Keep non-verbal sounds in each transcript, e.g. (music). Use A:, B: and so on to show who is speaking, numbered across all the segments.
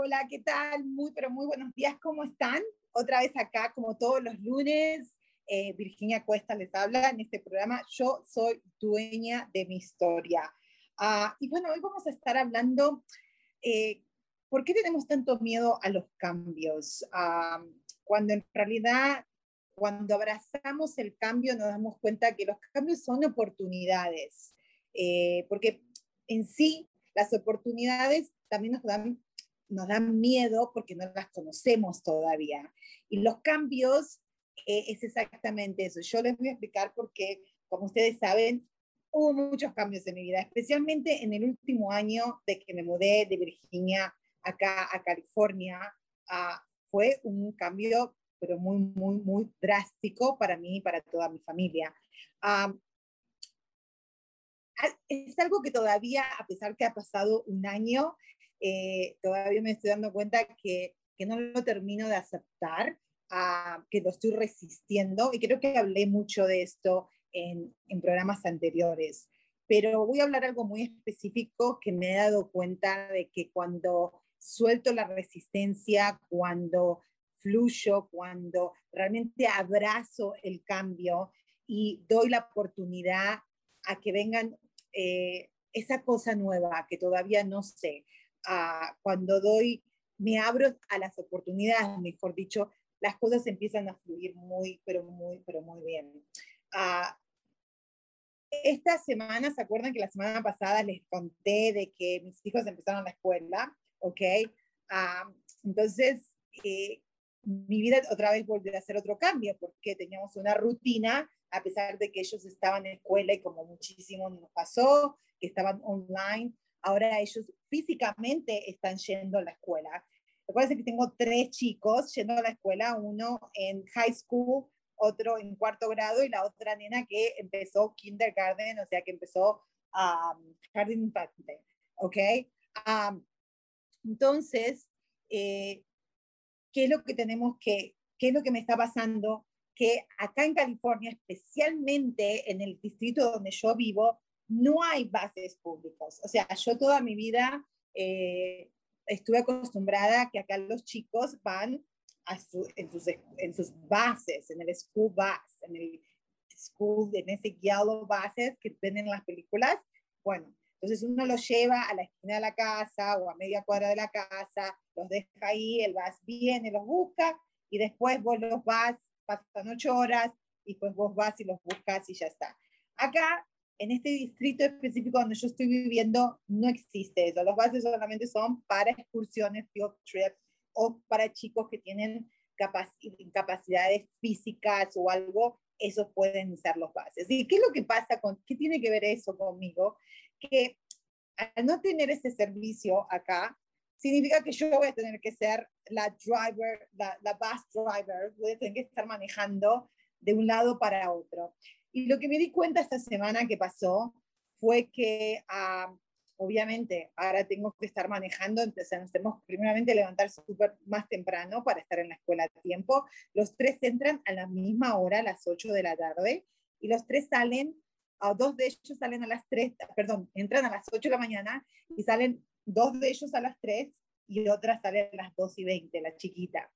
A: Hola, ¿qué tal? Muy, pero muy buenos días, ¿cómo están? Otra vez acá, como todos los lunes, eh, Virginia Cuesta les habla en este programa. Yo soy dueña de mi historia. Ah, y bueno, hoy vamos a estar hablando, eh, ¿por qué tenemos tanto miedo a los cambios? Ah, cuando en realidad, cuando abrazamos el cambio, nos damos cuenta que los cambios son oportunidades, eh, porque en sí las oportunidades también nos dan nos dan miedo porque no las conocemos todavía. Y los cambios eh, es exactamente eso. Yo les voy a explicar porque, como ustedes saben, hubo muchos cambios en mi vida, especialmente en el último año de que me mudé de Virginia acá a California. Ah, fue un cambio, pero muy, muy, muy drástico para mí y para toda mi familia. Es algo que todavía, a pesar que ha pasado un año, eh, todavía me estoy dando cuenta que, que no lo termino de aceptar, uh, que lo estoy resistiendo y creo que hablé mucho de esto en, en programas anteriores. Pero voy a hablar algo muy específico que me he dado cuenta de que cuando suelto la resistencia, cuando fluyo, cuando realmente abrazo el cambio y doy la oportunidad a que vengan eh, esa cosa nueva que todavía no sé, cuando doy, me abro a las oportunidades, mejor dicho, las cosas empiezan a fluir muy, pero muy, pero muy bien. esta semana, ¿se acuerdan que la semana pasada les conté de que mis hijos empezaron la escuela? ¿Ok? entonces, eh, mi vida otra vez volvió a hacer otro cambio porque teníamos una rutina, a pesar de que ellos estaban en escuela y como muchísimo nos pasó, que estaban online, ahora ellos físicamente están yendo a la escuela. Recuerden que tengo tres chicos yendo a la escuela, uno en high school, otro en cuarto grado y la otra nena que empezó kindergarten, o sea que empezó um, jardín infante, ¿ok? Um, entonces, eh, ¿qué es lo que tenemos que, qué es lo que me está pasando? Que acá en California, especialmente en el distrito donde yo vivo, no hay bases públicas. O sea, yo toda mi vida eh, estuve acostumbrada a que acá los chicos van a en, sus, en, sus, bases, en el school bus, en el school, en ese yellow bases que ven en las películas. Bueno, entonces uno los lleva a la esquina de la casa o a media cuadra de la casa, los deja ahí, el bus viene, los busca y después vos los vas, pasan ocho horas y pues vos vas y los buscas y ya está. Acá en este distrito específico donde yo estoy viviendo no existe eso. Los bases solamente son para excursiones, field trips o para chicos que tienen incapacidades físicas o algo, esos pueden ser los bases. ¿Y qué es lo que pasa con, qué tiene que ver eso conmigo? Que al no tener ese servicio acá, significa que yo voy a tener que ser la driver, la, la bus driver, voy a tener que estar manejando de un lado para otro. Y lo que me di cuenta esta semana que pasó fue que, ah, obviamente, ahora tengo que estar manejando, entonces nos tenemos primeramente levantar súper más temprano para estar en la escuela a tiempo. Los tres entran a la misma hora, a las 8 de la tarde, y los tres salen, a dos de ellos salen a las 3, perdón, entran a las 8 de la mañana y salen dos de ellos a las 3 y otra sale a las 2 y 20, la chiquita.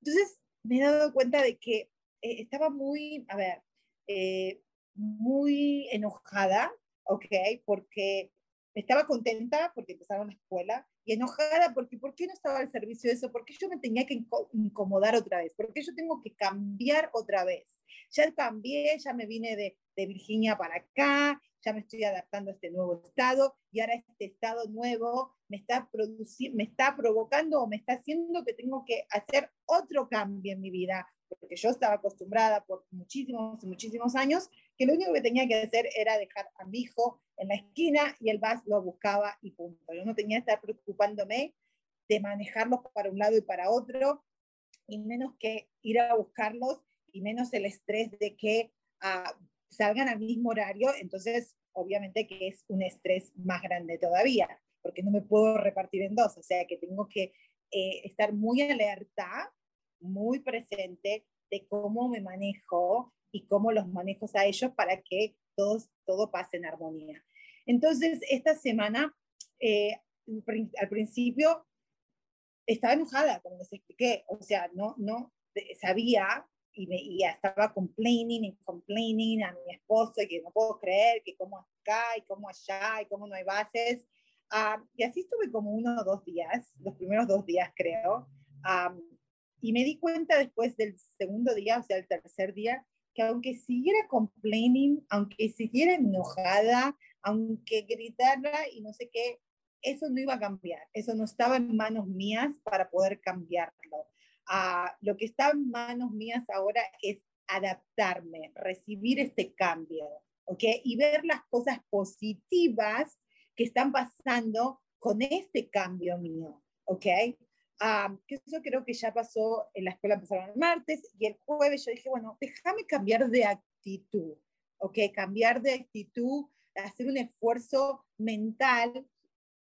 A: Entonces, me he dado cuenta de que eh, estaba muy, a ver, eh, muy enojada, ¿ok? Porque estaba contenta porque empezaron la escuela y enojada porque ¿por qué no estaba al servicio de eso? ¿Por qué yo me tenía que incomodar otra vez? ¿Por qué yo tengo que cambiar otra vez? Ya cambié, ya me vine de, de Virginia para acá, ya me estoy adaptando a este nuevo estado y ahora este estado nuevo me está, me está provocando o me está haciendo que tengo que hacer otro cambio en mi vida, porque yo estaba acostumbrada por muchísimos, muchísimos años que lo único que tenía que hacer era dejar a mi hijo en la esquina y el bus lo buscaba y punto. Yo no tenía que estar preocupándome de manejarlos para un lado y para otro, y menos que ir a buscarlos, y menos el estrés de que uh, salgan al mismo horario, entonces obviamente que es un estrés más grande todavía, porque no me puedo repartir en dos, o sea que tengo que eh, estar muy alerta, muy presente de cómo me manejo y cómo los manejo a ellos para que todos, todo pase en armonía. Entonces, esta semana, eh, al principio, estaba enojada, como les expliqué, o sea, no, no sabía y, me, y estaba complaining y complaining a mi esposo y que no puedo creer que cómo acá y cómo allá y cómo no hay bases. Ah, y así estuve como uno o dos días, los primeros dos días creo. Y me di cuenta después del segundo día, o sea, el tercer día, que aunque siguiera complaining, aunque siguiera enojada, aunque gritara y no sé qué, eso no iba a cambiar, eso no estaba en manos mías para poder cambiarlo lo que está en manos mías ahora es adaptarme, recibir este cambio, ¿ok? Y ver las cosas positivas que están pasando con este cambio mío, ¿ok? Que eso creo que ya pasó en la escuela, empezaron el martes y el jueves yo dije, bueno, déjame cambiar de actitud, ¿ok? Cambiar de actitud, hacer un esfuerzo mental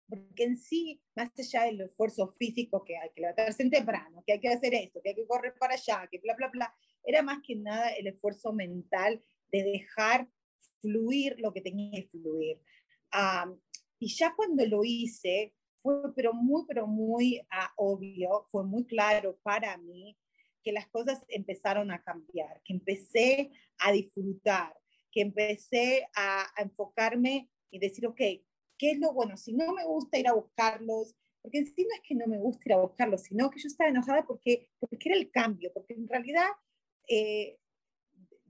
A: porque en sí, más allá del esfuerzo físico que hay que levantarse temprano, que hay que hacer esto, que hay que correr para allá, que bla, bla, bla, era más que nada el esfuerzo mental de dejar fluir lo que tenía que fluir. y ya cuando lo hice, fue pero muy, pero muy uh, obvio, fue muy claro para mí que las cosas empezaron a cambiar, que empecé a disfrutar, que empecé a, a enfocarme y decir, ok, ¿Qué es lo bueno? Si no me gusta ir a buscarlos, porque en sí no es que no me gusta ir a buscarlos, sino que yo estaba enojada porque, porque era el cambio, porque en realidad eh,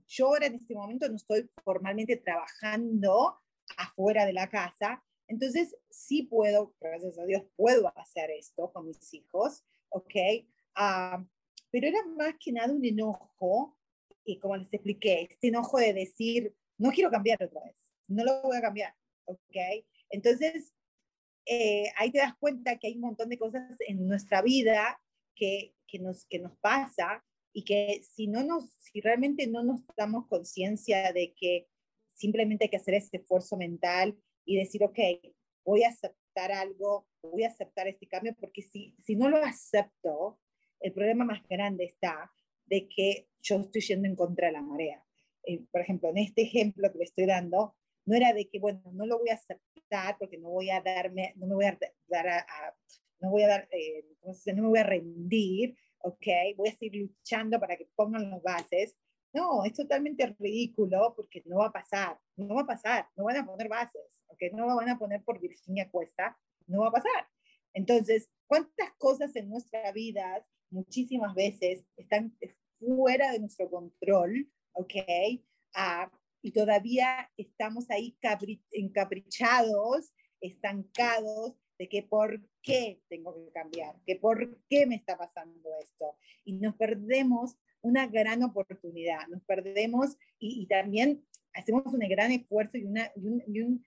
A: yo ahora en este momento no estoy formalmente trabajando afuera de la casa, entonces sí puedo, gracias a Dios, puedo hacer esto con mis hijos, ¿ok? Ah, pero era más que nada un enojo, y como les expliqué, este enojo de decir, no quiero cambiar otra vez, no lo voy a cambiar, ¿ok? Entonces, eh, ahí te das cuenta que hay un montón de cosas en nuestra vida que, que, nos, que nos pasa y que si, no nos, si realmente no nos damos conciencia de que simplemente hay que hacer ese esfuerzo mental y decir, ok, voy a aceptar algo, voy a aceptar este cambio, porque si, si no lo acepto, el problema más grande está de que yo estoy yendo en contra de la marea. Eh, por ejemplo, en este ejemplo que le estoy dando, no era de que, bueno, no lo voy a aceptar porque no voy a darme, no me voy a dar a, no voy a dar, eh, no me voy a rendir, ¿ok? Voy a seguir luchando para que pongan los bases. No, es totalmente ridículo porque no va a pasar, no va a pasar, no van a poner bases. No van a poner por Virginia Cuesta, no va a pasar. Entonces, ¿cuántas cosas en nuestra vida muchísimas veces están fuera de nuestro control, ¿ok? Ah, y todavía estamos ahí encaprichados, estancados de que por qué tengo que cambiar, que por qué me está pasando esto. Y nos perdemos una gran oportunidad, nos perdemos y, también hacemos un gran esfuerzo y, una, y,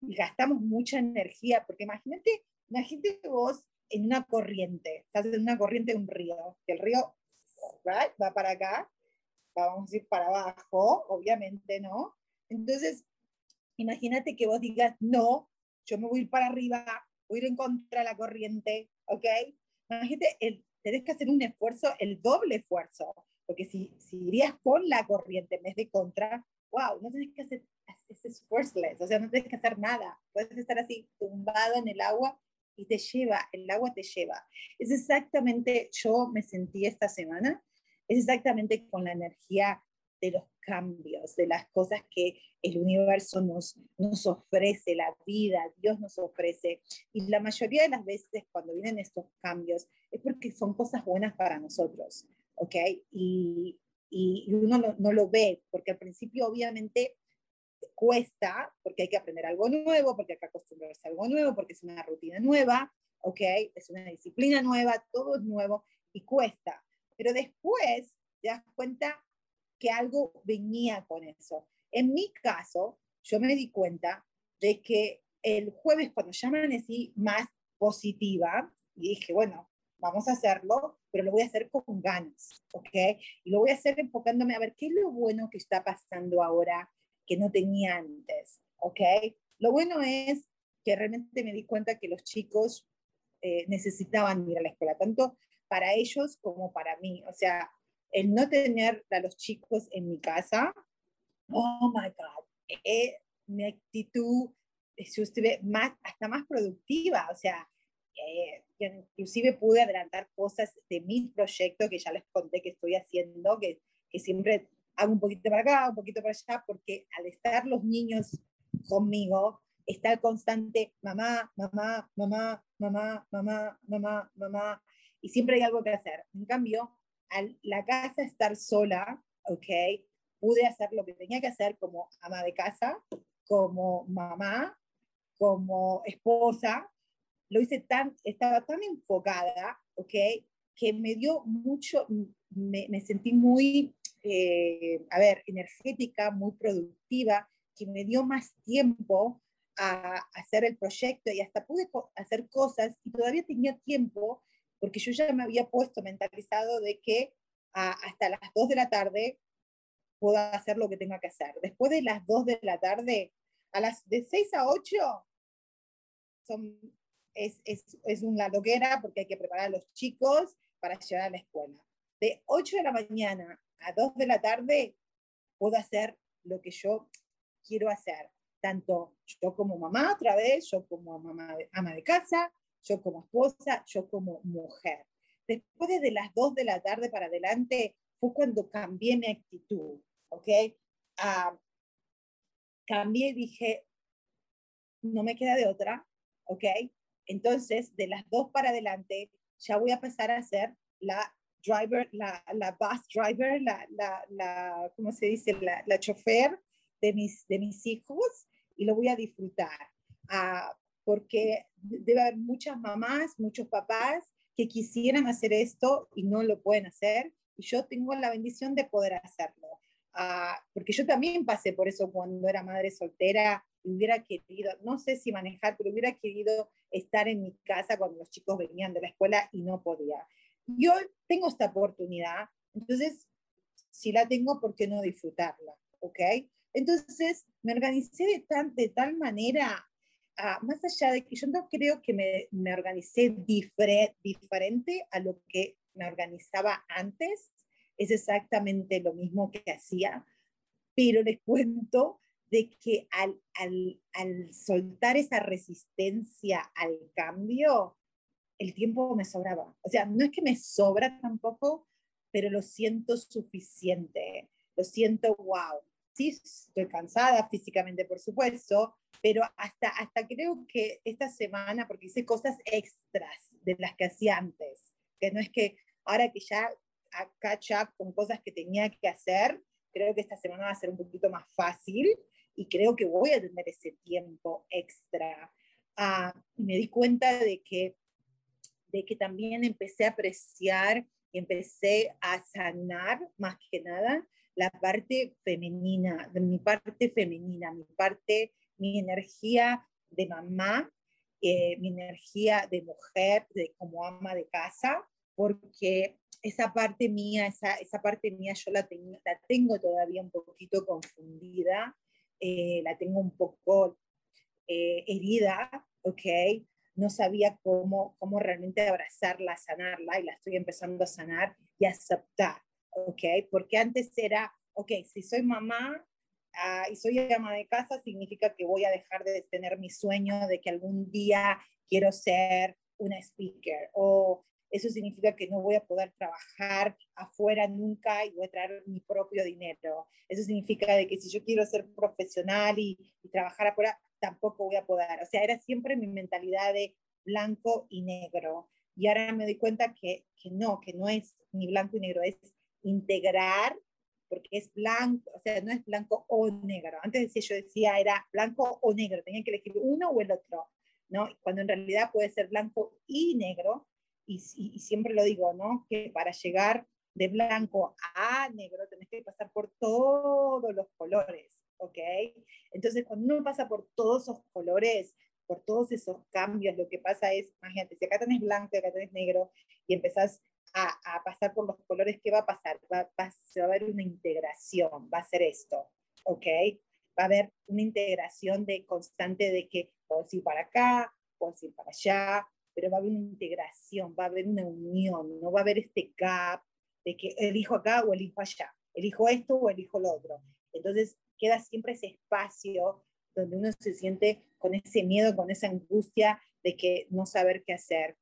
A: gastamos mucha energía, porque imagínate, imagínate vos en una corriente, estás en una corriente de un río, que el río va para acá vamos a ir para abajo, obviamente, ¿no? Entonces, imagínate que vos digas, no, yo me voy a ir para arriba, voy a ir en contra de la corriente, ¿ok? Imagínate, el, tenés que hacer un esfuerzo, el doble esfuerzo, porque si, si irías con la corriente en vez de contra, wow, no tenés que hacer, es esfuerzless, o sea, no tenés que hacer nada, puedes estar así tumbado en el agua y te lleva, el agua te lleva. Es exactamente, yo me sentí esta semana, es exactamente con la energía de los cambios, de las cosas que el universo nos, nos ofrece, la vida, Dios nos ofrece. Y la mayoría de las veces cuando vienen estos cambios es porque son cosas buenas para nosotros, ¿ok? Y, y, uno no, lo ve, porque al principio obviamente cuesta, porque hay que aprender algo nuevo, porque hay que acostumbrarse a algo nuevo, porque es una rutina nueva, ¿ok? Es una disciplina nueva, todo es nuevo y cuesta. Pero después te das cuenta que algo venía con eso. En mi caso, yo me di cuenta de que el jueves, cuando ya amanecí más positiva, y dije, bueno, vamos a hacerlo, pero lo voy a hacer con ganas, ¿ok? Y lo voy a hacer enfocándome a ver qué es lo bueno que está pasando ahora que no tenía antes, ¿ok? Lo bueno es que realmente me di cuenta que los chicos eh, necesitaban ir a la escuela, tanto para ellos como para mí. O sea, el no tener a los chicos en mi casa, oh my God, eh, mi actitud, estuve más, hasta más productiva, o sea, eh, inclusive pude adelantar cosas de mi proyecto que ya les conté que estoy haciendo, que, que siempre hago un poquito para acá, un poquito para allá, porque al estar los niños conmigo, está el constante mamá, mamá, mamá, mamá, mamá, mamá, mamá, y siempre hay algo que hacer. En cambio, al la casa estar sola, ¿ok? Pude hacer lo que tenía que hacer como ama de casa, como mamá, como esposa. Lo hice tan, estaba tan enfocada, ¿ok? Que me dio mucho, me, me sentí muy, eh, a ver, energética, muy productiva, que me dio más tiempo a hacer el proyecto y hasta pude hacer cosas y todavía tenía tiempo porque yo ya me había puesto mentalizado de que hasta las 2 de la tarde puedo hacer lo que tenga que hacer. Después de las 2 de la tarde, a las de 6 a 8, son, es, es, es una loquera porque hay que preparar a los chicos para llegar a la escuela. De 8 de la mañana a 2 de la tarde, puedo hacer lo que yo quiero hacer. Tanto yo como mamá otra vez, yo como mamá ama de casa, yo como esposa, yo como mujer. Después de las 2 de la tarde para adelante fue cuando cambié mi actitud, ¿ok? Uh, cambié y dije, no me queda de otra, ¿ok? Entonces, de las 2 para adelante, ya voy a pasar a ser la driver, la, la bus driver, la, la, la ¿cómo se dice? La, la chofer de mis, de mis hijos y lo voy a disfrutar. Uh, porque debe haber muchas mamás, muchos papás que quisieran hacer esto y no lo pueden hacer. Y yo tengo la bendición de poder hacerlo. Ah, porque yo también pasé por eso cuando era madre soltera hubiera querido, no sé si manejar, pero hubiera querido estar en mi casa cuando los chicos venían de la escuela y no podía. Yo tengo esta oportunidad, entonces, si la tengo, ¿por qué no disfrutarla? ¿Ok? Entonces, me organicé de, tan, de tal manera más allá de que yo no creo que me, me organicé diferente a lo que me organizaba antes, es exactamente lo mismo que hacía, pero les cuento de que al, al, al, soltar esa resistencia al cambio, el tiempo me sobraba. O sea, no es que me sobra tampoco, pero lo siento suficiente. Lo siento, wow. Sí, estoy cansada físicamente, por supuesto, pero hasta, hasta creo que esta semana, porque hice cosas extras de las que hacía antes, que no es que ahora que ya a catch up con cosas que tenía que hacer, creo que esta semana va a ser un poquito más fácil y creo que voy a tener ese tiempo extra. Ah, me di cuenta de que, de que también empecé a apreciar y empecé a sanar más que nada la parte femenina, mi parte femenina, mi parte mi energía de mamá, eh, mi energía de mujer, de, como ama de casa, porque esa parte mía, esa, esa parte mía yo la, tengo, todavía un poquito confundida, eh, la tengo un poco eh, herida, ¿ok? No sabía cómo, cómo realmente abrazarla, sanarla, y la estoy empezando a sanar y aceptar, ¿ok? Porque antes era, ok, si soy mamá, Ah, y soy ama de casa, significa que voy a dejar de tener mi sueño de que algún día quiero ser una speaker o eso significa que no voy a poder trabajar afuera nunca y voy a traer mi propio dinero. Eso significa de que si yo quiero ser profesional y, y trabajar afuera, tampoco voy a poder. O sea, era siempre mi mentalidad de blanco y negro. Y ahora me doy cuenta que, que no, que no es ni blanco y negro, es integrar, porque es blanco, o sea, no es blanco o negro. Antes decía, yo decía, era blanco o negro, tenía que elegir uno o el otro, ¿no? Cuando en realidad puede ser blanco y negro, y, y, siempre lo digo, ¿no? Que para llegar de blanco a negro tenés que pasar por todos los colores, ¿ok? Entonces, cuando uno pasa por todos esos colores, por todos esos cambios, lo que pasa es, imagínate, si acá tenés blanco y acá tenés negro y empezás a, pasar por los colores, ¿qué va a pasar? Va, va, se va a haber una integración, va a ser esto, ¿ok? Va a haber una integración de constante de que puedo ir para acá, puedo ir para allá, pero va a haber una integración, va a haber una unión, no va a haber este gap de que elijo acá o elijo allá, elijo esto o elijo lo otro. Entonces queda siempre ese espacio donde uno se siente con ese miedo, con esa angustia de que no saber qué hacer.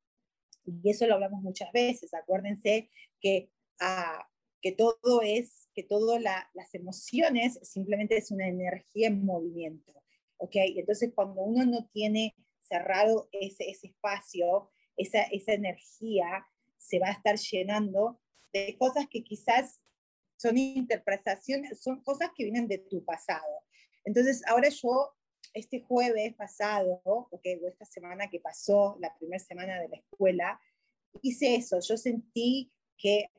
A: Y eso lo hablamos muchas veces. Acuérdense que, ah, que todo es, que todas las emociones simplemente es una energía en movimiento. ¿Ok? Entonces, cuando uno no tiene cerrado ese, ese espacio, esa, esa energía se va a estar llenando de cosas que quizás son interpretaciones, son cosas que vienen de tu pasado. Entonces, ahora yo, este jueves pasado, o esta semana que pasó, la primera semana de la escuela, hice eso. Yo sentí que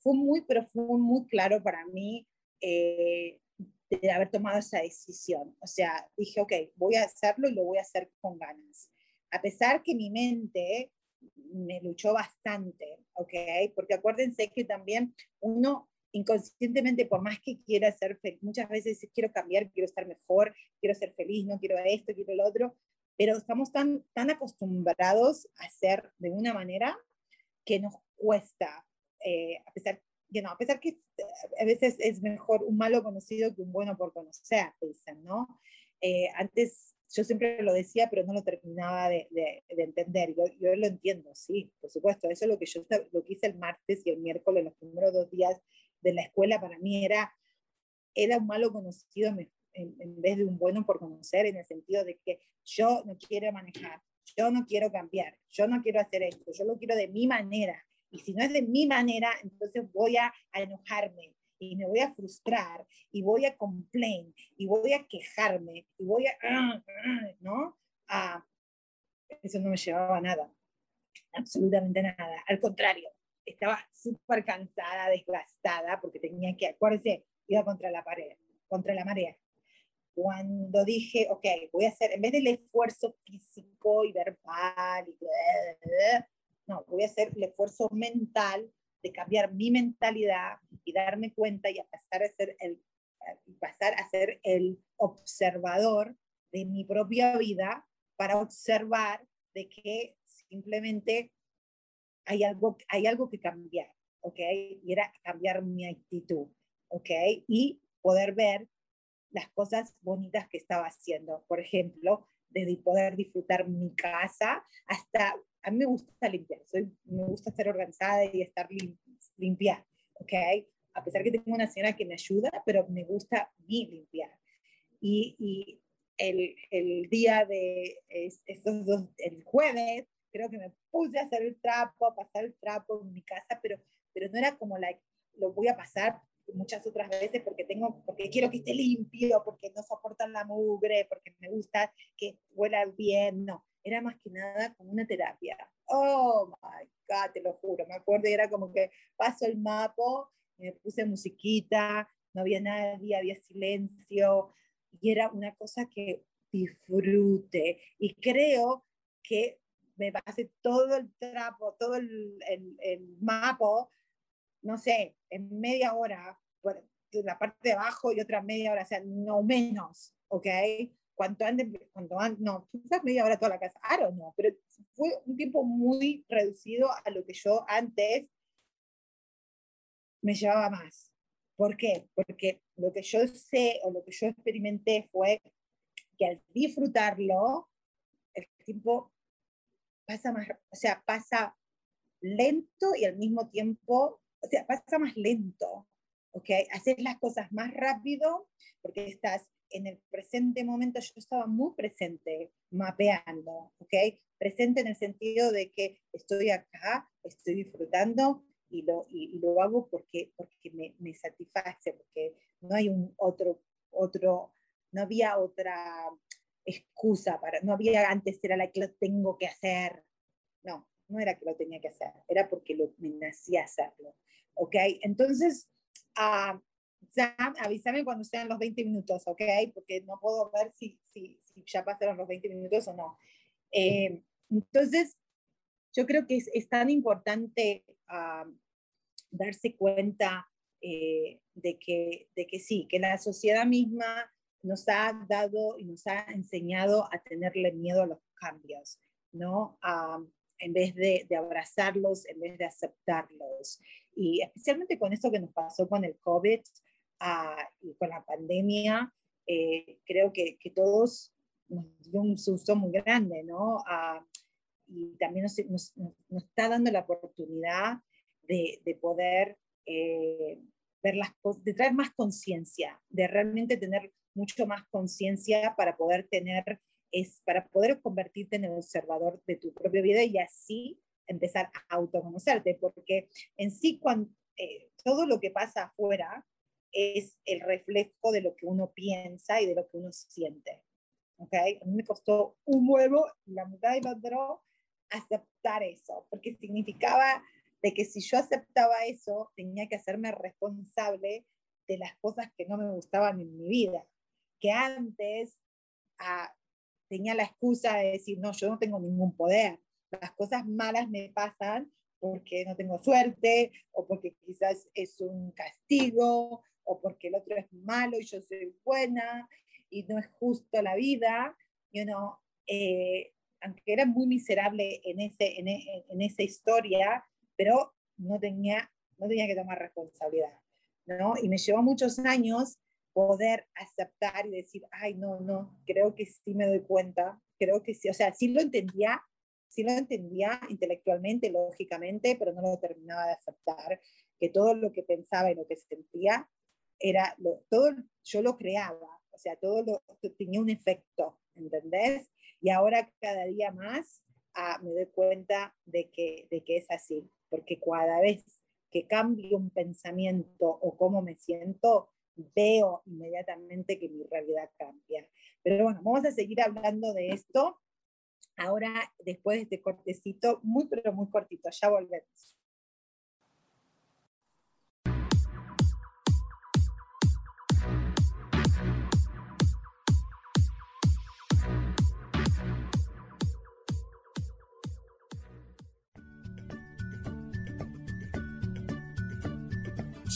A: fue muy profundo, muy claro para mí eh, de haber tomado esa decisión. O sea, dije, ok, voy a hacerlo y lo voy a hacer con ganas. A pesar que mi mente me luchó bastante, ¿ok? Porque acuérdense que también uno inconscientemente, por más que quiera ser feliz, muchas veces quiero cambiar, quiero estar mejor, quiero ser feliz, no quiero esto, quiero lo otro, pero estamos tan, tan acostumbrados a ser de una manera que nos cuesta, eh, a pesar que no, a pesar que eh, a veces es mejor un malo conocido que un bueno por conocer, dicen, ¿no? Eh, antes yo siempre lo decía, pero no lo terminaba de, de, entender. Yo, yo, lo entiendo, sí, por supuesto. Eso es lo que yo lo que hice el martes y el miércoles, los primeros dos días de la escuela para mí era, era un malo conocido en, en, vez de un bueno por conocer, en el sentido de que yo no quiero manejar, yo no quiero cambiar, yo no quiero hacer esto, yo lo quiero de mi manera. Y si no es de mi manera, entonces voy a, a enojarme y me voy a frustrar y voy a complain y voy a quejarme y voy a, ¿no? A, eso no me llevaba a nada, absolutamente nada. Al contrario, estaba súper cansada, desgastada, porque tenía que, acuérdense, iba contra la pared, contra la marea. Cuando dije, ok, voy a hacer, en vez del esfuerzo físico y verbal, y, (laughs) no, voy a hacer el esfuerzo mental de cambiar mi mentalidad y darme cuenta y a pasar a ser el, pasar a ser el observador de mi propia vida para observar de que simplemente hay algo, hay algo que cambiar, ¿ok? Y era cambiar mi actitud, ¿ok? Y poder ver las cosas bonitas que estaba haciendo. Por ejemplo, desde poder disfrutar mi casa hasta, a mí me gusta limpiar, soy, me gusta estar organizada y estar limpia, ¿ok? A pesar que tengo una señora que me ayuda, pero me gusta mi limpiar. Y, y el, el, día de estos dos, el jueves, creo que me puse a hacer el trapo, a pasar el trapo en mi casa, pero, pero no era como la, lo voy a pasar muchas otras veces porque tengo, porque quiero que esté limpio, porque no soportan la mugre, porque me gusta que huela bien, no, era más que nada como una terapia. Oh my God, te lo juro, me acuerdo, y era como que paso el mapo, me puse musiquita, no había nadie, había silencio, y era una cosa que disfrute. Y creo que me pasé todo el trapo, todo el, el, el mapo, no sé, en media hora, bueno, la parte de abajo y otra media hora, o sea, no menos, ¿ok? Cuanto antes, cuanto antes, no, quizás media hora toda la casa, I don't know, pero fue un tiempo muy reducido a lo que yo antes me llevaba más. ¿Por qué? Porque lo que yo sé o lo que yo experimenté fue que al disfrutarlo, el tiempo pasa más, o sea, pasa lento y al mismo tiempo, o sea, pasa más lento, ¿ok? Hacer las cosas más rápido porque estás en el presente momento, yo estaba muy presente, mapeando, ¿ok? Presente en el sentido de que estoy acá, estoy disfrutando y lo, y, lo hago porque, porque me, me, satisface, porque no hay un otro, otro, no había otra excusa para, no había antes era la que lo tengo que hacer. No, no era que lo tenía que hacer, era porque lo, me nacía hacerlo. ¿Ok? Entonces, uh, avísame cuando sean los 20 minutos, ¿ok? Porque no puedo ver si, si, si ya pasaron los 20 minutos o no. Eh, entonces, yo creo que es, es tan importante uh, darse cuenta eh, de, que, de que sí, que la sociedad misma nos ha dado y nos ha enseñado a tenerle miedo a los cambios, ¿no? Uh, en vez de, de, abrazarlos, en vez de aceptarlos. Y especialmente con esto que nos pasó con el COVID uh, y con la pandemia, eh, creo que, que, todos nos dio un susto muy grande, ¿no? Uh, y también nos, nos, nos, está dando la oportunidad de, de poder eh, ver las cosas, de traer más conciencia, de realmente tener mucho más conciencia para poder tener es para poder convertirte en el observador de tu propia vida y así empezar a autoconocerte, porque en sí cuando, eh, todo lo que pasa afuera es el reflejo de lo que uno piensa y de lo que uno siente. ¿okay? A mí me costó un huevo la mitad de otro aceptar eso, porque significaba de que si yo aceptaba eso, tenía que hacerme responsable de las cosas que no me gustaban en mi vida, que antes ah, tenía la excusa de decir, no, yo no tengo ningún poder, las cosas malas me pasan porque no tengo suerte, o porque quizás es un castigo, o porque el otro es malo y yo soy buena, y no es justo la vida, you know, eh, aunque era muy miserable en, ese, en, en, esa historia, pero no tenía, no tenía que tomar responsabilidad, ¿no? Y me llevó muchos años poder aceptar y decir, ay, no, no, creo que sí me doy cuenta, creo que sí, o sea, sí lo entendía, sí lo entendía intelectualmente, lógicamente, pero no lo terminaba de aceptar, que todo lo que pensaba y lo que sentía era, lo, todo yo lo creaba, o sea, todo lo, tenía un efecto, ¿entendés? Y ahora cada día más ah, me doy cuenta de que, de que es así, porque cada vez que cambio un pensamiento o cómo me siento, veo inmediatamente que mi realidad cambia. Pero bueno, vamos a seguir hablando de esto ahora después de este cortecito, muy pero muy cortito, ya volvemos.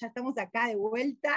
A: Ya estamos acá de vuelta.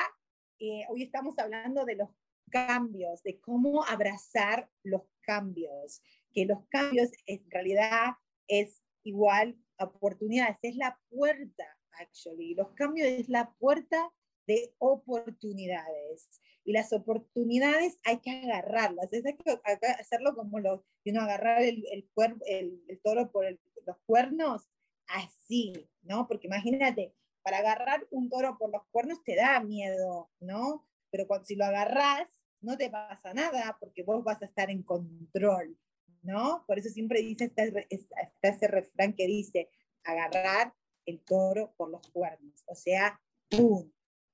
A: Eh, hoy estamos hablando de los cambios, de cómo abrazar los cambios, que los cambios en realidad es igual oportunidades, es la puerta, actually. Los cambios es la puerta de oportunidades. Y las oportunidades hay que agarrarlas. Es hay que hacerlo como lo, uno agarrar el, el, el, el toro por los cuernos, así, ¿no? Porque imagínate, para agarrar un toro por los cuernos te da miedo, ¿no? Pero cuando, si lo agarras, no te pasa nada porque vos vas a estar en control. ¿no? Por eso siempre dice, está, ese refrán que dice, agarrar el toro por los cuernos, o sea, ¡pum!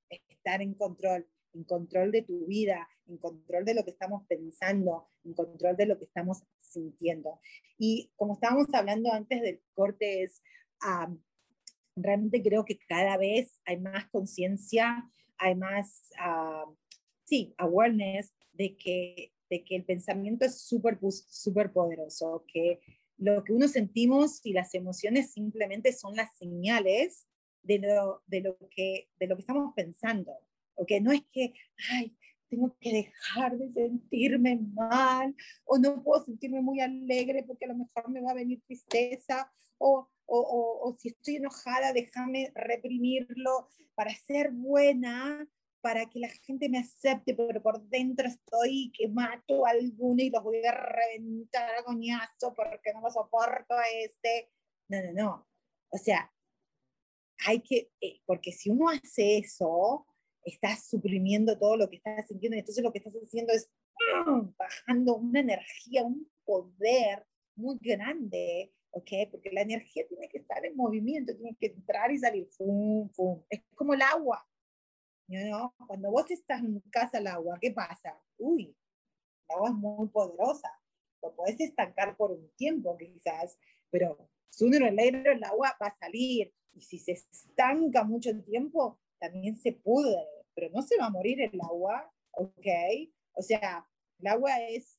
A: estar en control, en control de tu vida, en control de lo que estamos pensando, en control de lo que estamos sintiendo. Y como estábamos hablando antes del corte, es, realmente creo que cada vez hay más conciencia, hay más, sí, awareness de que de que el pensamiento es súper super poderoso, que lo que uno sentimos y las emociones simplemente son las señales de lo, de lo, que, de lo que estamos pensando. que No es que, ay, tengo que dejar de sentirme mal, o no puedo sentirme muy alegre porque a lo mejor me va a venir tristeza, o, o, o si estoy enojada, déjame reprimirlo para ser buena, para que la gente me acepte, pero por dentro estoy que mato a alguno y los voy a reventar a coñazo porque no me soporto a este. No, no, no. O sea, hay que, eh, porque si uno hace eso, estás suprimiendo todo lo que estás sintiendo, y entonces lo que estás haciendo es bajando una energía, un poder muy grande, ¿ok? Porque la energía tiene que estar en movimiento, tiene que entrar y salir, fum, fum. Es como el agua ¿no? Cuando vos estás en casa al agua, ¿qué pasa? Uy, el agua es muy poderosa. Lo podés estancar por un tiempo quizás, pero sooner or later el agua va a salir. Y si se estanca mucho tiempo, también se pudre, pero no se va a morir el agua, ¿ok? O sea, el agua es,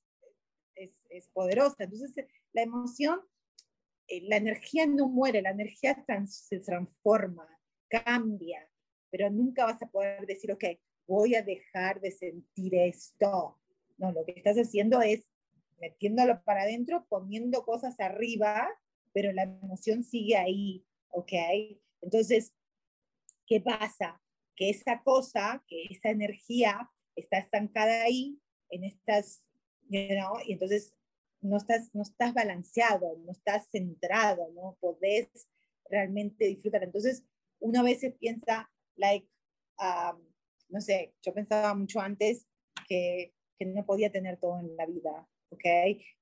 A: es, es poderosa. Entonces, la emoción, eh, la energía no muere, la energía se transforma, cambia pero nunca vas a poder decir, ok, voy a dejar de sentir esto. No, lo que estás haciendo es metiéndolo para adentro, poniendo cosas arriba, pero la emoción sigue ahí, ¿ok? Entonces, ¿qué pasa? Que esa cosa, que esa energía está estancada ahí, en estas, you y entonces no estás, no estás balanceado, no estás centrado, no podés realmente disfrutar. Entonces, uno a veces piensa, like, um, no sé, yo pensaba mucho antes que, que, no podía tener todo en la vida, ¿ok?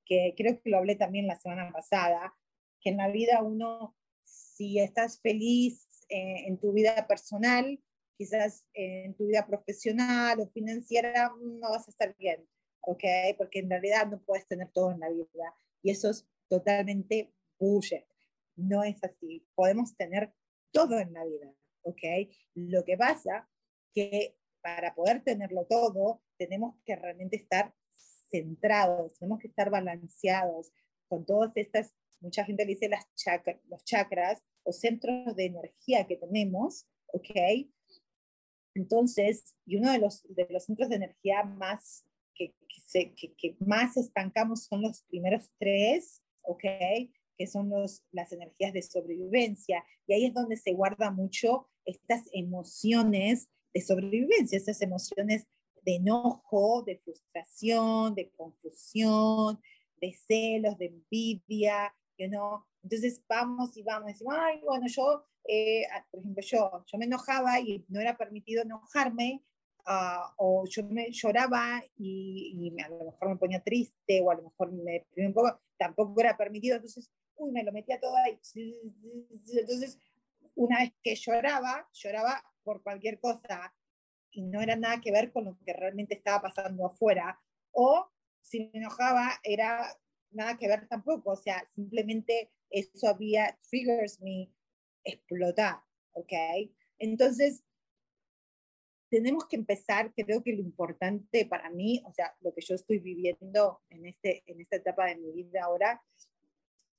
A: Que creo que lo hablé también la semana pasada, que en la vida uno, si estás feliz eh, en tu vida personal, quizás en tu vida profesional o financiera, no vas a estar bien, ¿ok? Porque en realidad no puedes tener todo en la vida. Y eso es totalmente bullshit. No es así. Podemos tener todo en la vida. ¿ok? Lo que pasa que para poder tenerlo todo, tenemos que realmente estar centrados, tenemos que estar balanceados con todas estas, mucha gente dice las los chakras o centros de energía que tenemos, ¿ok? Entonces, y uno de los, de los centros de energía más que, que, que, más estancamos son los primeros tres, ¿ok? Que son los, las energías de sobrevivencia. Y ahí es donde se guarda mucho estas emociones de sobrevivencia, estas emociones de enojo, de frustración, de confusión, de celos, de envidia, you know? Entonces vamos y vamos, decimos, ay, bueno, yo, eh, por ejemplo, yo, yo me enojaba y no era permitido enojarme, uh, o yo me lloraba y, y, a lo mejor me ponía triste, o a lo mejor me deprimía un poco, tampoco era permitido, entonces, uy, me lo metía todo ahí. Entonces, una vez que lloraba, lloraba por cualquier cosa y no era nada que ver con lo que realmente estaba pasando afuera, o si me enojaba era nada que ver tampoco, o sea, simplemente eso había triggers me explotar, ¿ok? Entonces, tenemos que empezar, creo que lo importante para mí, o sea, lo que yo estoy viviendo en, este, en esta etapa de mi vida ahora,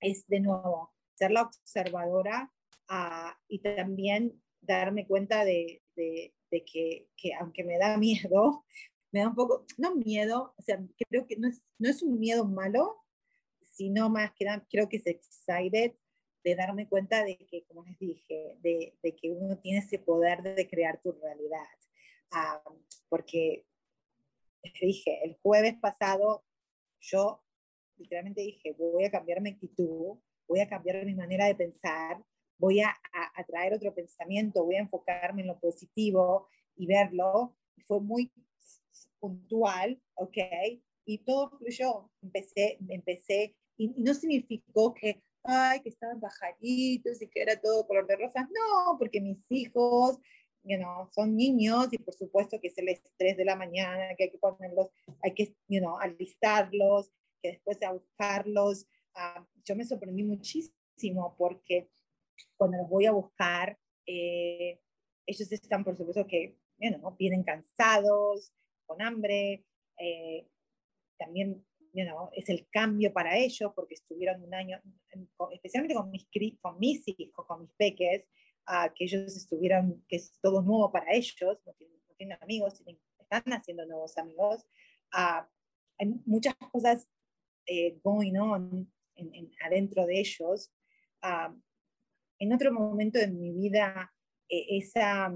A: es de nuevo ser la observadora uh, y también darme cuenta de, que, que, aunque me da miedo, (laughs) me da un poco, no miedo, o sea, creo que no es, no es un miedo malo, sino más que nada, creo que es excited de darme cuenta de que, como les dije, de, de que uno tiene ese poder de crear tu realidad. Ah, porque les dije, el jueves pasado yo literalmente dije, voy a cambiar mi actitud, voy a cambiar mi manera de pensar, voy a, a, traer otro pensamiento, voy a enfocarme en lo positivo y verlo. Fue muy puntual, ¿ok? Y todo fluyó. Empecé, empecé, y, no significó que, ay, que estaban bajaditos y que era todo color de rosas. No, porque mis hijos, you know, son niños y por supuesto que es el estrés de la mañana, que hay que ponerlos, hay que, you know, alistarlos, que después de buscarlos. Uh, yo me sorprendí muchísimo porque cuando los voy a buscar, eh, ellos están, por supuesto, que you know, vienen cansados, con hambre, eh, también you know, es el cambio para ellos porque estuvieron un año, especialmente con mis, con mis hijos, con mis peques, que ellos estuvieran, que es todo nuevo para ellos, no tienen, no tienen amigos, tienen, están haciendo nuevos amigos. Uh, hay muchas cosas eh, going on en, en, adentro de ellos. Uh, en otro momento de mi vida, eh, esa,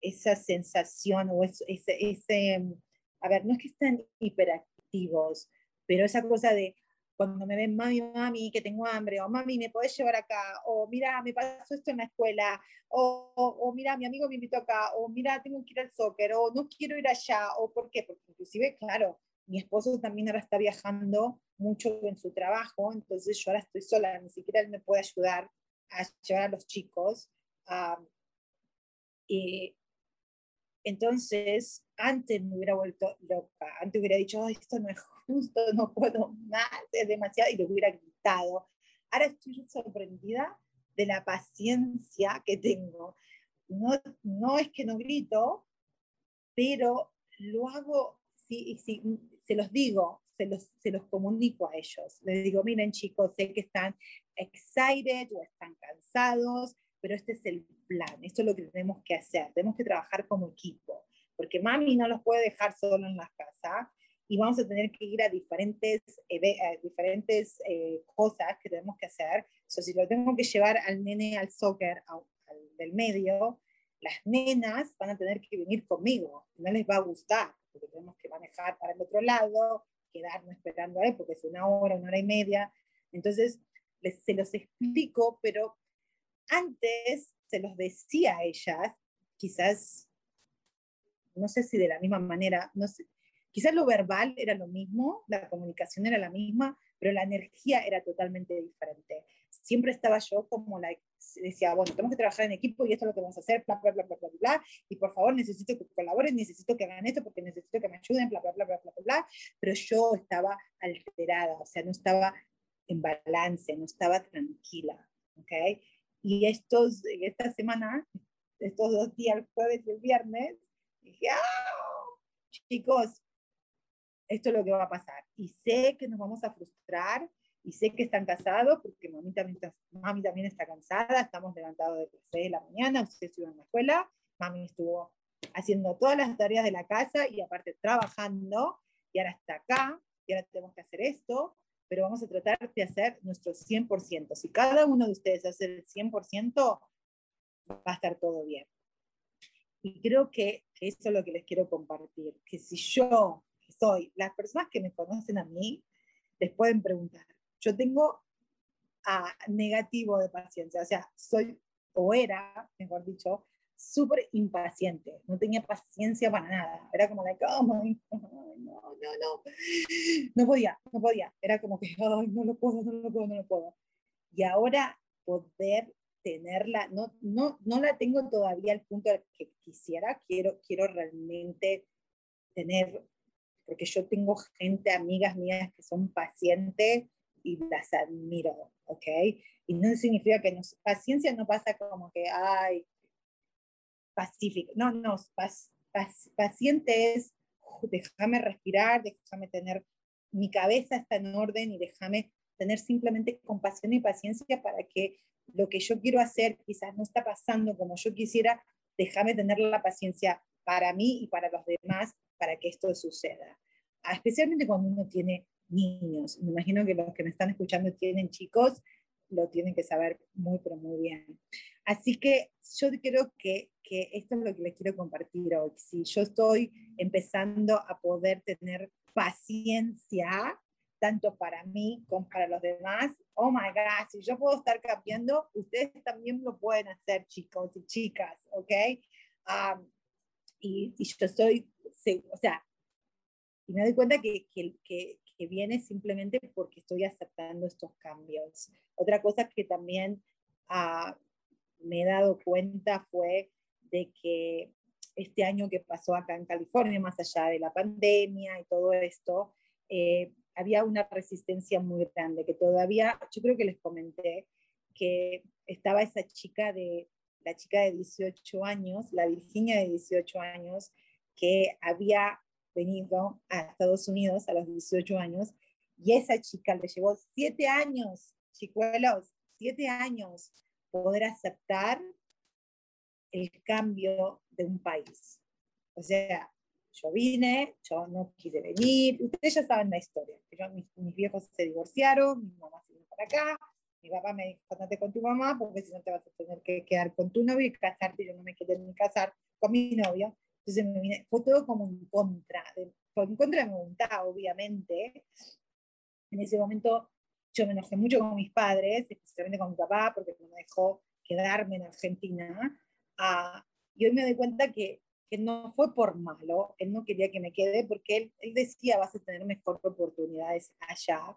A: esa sensación o ese, ese, a ver, no es que estén hiperactivos, pero esa cosa de, cuando me ven, mami, mami, que tengo hambre, o mami, ¿me podés llevar acá? O mira, me pasó esto en la escuela, o, o, mira, mi amigo me invitó acá, o mira, tengo que ir al soccer, o no quiero ir allá, o ¿por qué? Porque inclusive, claro, mi esposo también ahora está viajando mucho en su trabajo, entonces yo ahora estoy sola, ni siquiera él me puede ayudar a llevar a los chicos. Um, y entonces, antes me hubiera vuelto loca, antes hubiera dicho, esto no es justo, (laughs) no puedo más, es demasiado, y lo hubiera gritado. Ahora estoy sorprendida de la paciencia que tengo. No, no es que no grito, pero lo hago, sí, sí, se los digo, se los, se los comunico a ellos. Les digo, miren chicos, sé que están excited o están cansados, pero este es el plan, esto es lo que tenemos que hacer, tenemos que trabajar como equipo, porque mami no los puede dejar solo en la casa y vamos a tener que ir a diferentes, diferentes eh, cosas que tenemos que hacer. So, si lo tengo que llevar al nene al soccer, al, del medio, las nenas van a tener que venir conmigo, no les va a gustar, porque tenemos que manejar para el otro lado, quedarnos esperando a él, porque es una hora, una hora y media. Entonces, les, se los explico, pero antes se los decía a ellas, quizás, no sé si de la misma manera, no sé, quizás lo verbal era lo mismo, la comunicación era la misma, pero la energía era totalmente diferente. Siempre estaba yo como la, decía, bueno, tenemos que trabajar en equipo y esto es lo que vamos a hacer, bla, bla, bla, bla, bla, bla, y por favor necesito que colaboren, necesito que hagan esto porque necesito que me ayuden, bla, bla, bla, bla, bla, bla, pero yo estaba alterada, o sea, no estaba en balance, no estaba tranquila, ¿ok? Y estos, esta semana, estos dos días, el jueves y el viernes, dije, ¡ah! Chicos, esto es lo que va a pasar. Y sé que nos vamos a frustrar, y sé que están casados, porque mami también, está, mami también está cansada, estamos levantados de las 6 de la mañana, ustedes estuvieron en la escuela, mami estuvo haciendo todas las tareas de la casa y aparte trabajando, y ahora está acá, y ahora tenemos que hacer esto, pero vamos a tratar de hacer nuestro 100%. Si cada uno de ustedes hace el 100%, va a estar todo bien. Y creo que, eso es lo que les quiero compartir, que si yo soy, las personas que me conocen a mí, les pueden preguntar. Yo tengo negativo de paciencia. O sea, soy, o era, mejor dicho, súper impaciente. No tenía paciencia para nada. Era como, like, oh no, no, no. No podía, no podía. Era como que, no lo puedo, no lo puedo, no lo puedo. Y ahora poder tenerla, no, no, no la tengo todavía al punto que quisiera, quiero, quiero realmente tener, porque yo tengo gente, amigas mías que son pacientes y las admiro, ¿ok? Y no significa que paciencia no pasa como que, ay, pacífico, no, no, paciente es, déjame respirar, déjame tener, mi cabeza está en orden y déjame tener simplemente compasión y paciencia para que lo que yo quiero hacer quizás no está pasando como yo quisiera, déjame tener la paciencia para mí y para los demás para que esto suceda. Ah, especialmente cuando uno tiene niños. Me imagino que los que me están escuchando tienen chicos, lo tienen que saber muy, pero muy bien. Así que yo creo que, que esto es lo que les quiero compartir hoy. Si yo estoy empezando a poder tener paciencia tanto para mí como para los demás. Oh my God, si yo puedo estar cambiando, ustedes también lo pueden hacer, chicos y chicas, ¿ok? y, y, yo estoy, o sea, y me doy cuenta que, que, que, que, viene simplemente porque estoy aceptando estos cambios. Otra cosa que también uh, me he dado cuenta fue de que este año que pasó acá en California, más allá de la pandemia y todo esto, eh, había una resistencia muy grande, que todavía, yo creo que les comenté que estaba esa chica de, la chica de 18 años, la Virginia de 18 años, que había venido a Estados Unidos a los 18 años, y esa chica le llevó siete años, chicuelos, siete años, poder aceptar el cambio de un país. O sea, yo vine, yo no quise venir, ustedes ya saben la historia, yo, mis, viejos se divorciaron, mi mamá se vino para acá, mi papá me dijo, andate con tu mamá, porque si no te vas a tener que quedar con tu novio y casarte, yo no me quedé ni casar con mi novio, entonces me vine, fue todo como en contra, de, fue en contra de mi voluntad, obviamente, en ese momento yo me enojé mucho con mis padres, especialmente con mi papá, porque no me dejó quedarme en Argentina, uh, y hoy me doy cuenta que que no fue por malo, él no quería que me quede porque él, él decía vas a tener mejores oportunidades allá.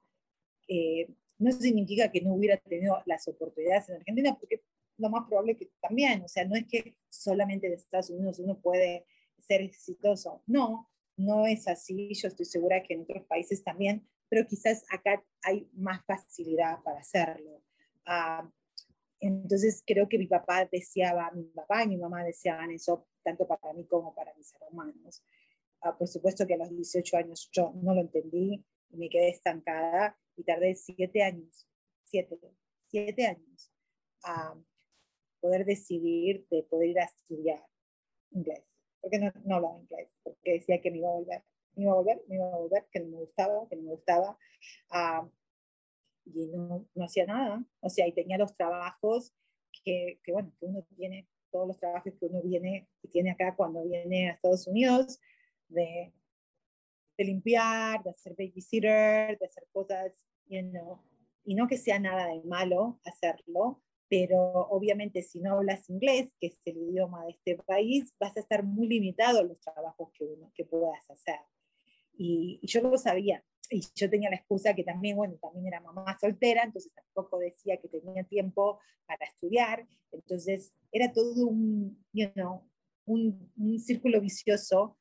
A: Eh, no significa que no hubiera tenido las oportunidades en Argentina, porque lo más probable que también, o sea, no es que solamente en Estados Unidos uno puede ser exitoso, no, no es así, yo estoy segura que en otros países también, pero quizás acá hay más facilidad para hacerlo. Ah, entonces creo que mi papá deseaba, mi papá y mi mamá deseaban eso tanto para mí como para mis hermanos. Ah, por supuesto que a los 18 años yo no lo entendí y me quedé estancada y tardé siete años, siete, siete años a poder decidir de poder ir a estudiar inglés. Porque no, no hablaba inglés, porque decía que me iba a volver, me iba a volver, me iba a volver, que no me gustaba, que no me gustaba. Uh, y no, no, hacía nada. O sea, y tenía los trabajos que, que, bueno, que uno tiene todos los trabajos que uno viene tiene acá cuando viene a Estados Unidos, de, de limpiar, de hacer babysitter, de hacer cosas, you know, y no que sea nada de malo hacerlo, pero obviamente si no hablas inglés, que es el idioma de este país, vas a estar muy limitado en los trabajos que, uno, que puedas hacer. Y, y yo lo sabía, y yo tenía la excusa que también, bueno, también era mamá soltera, entonces tampoco decía que tenía tiempo para estudiar, entonces era todo un, you know, un, un círculo vicioso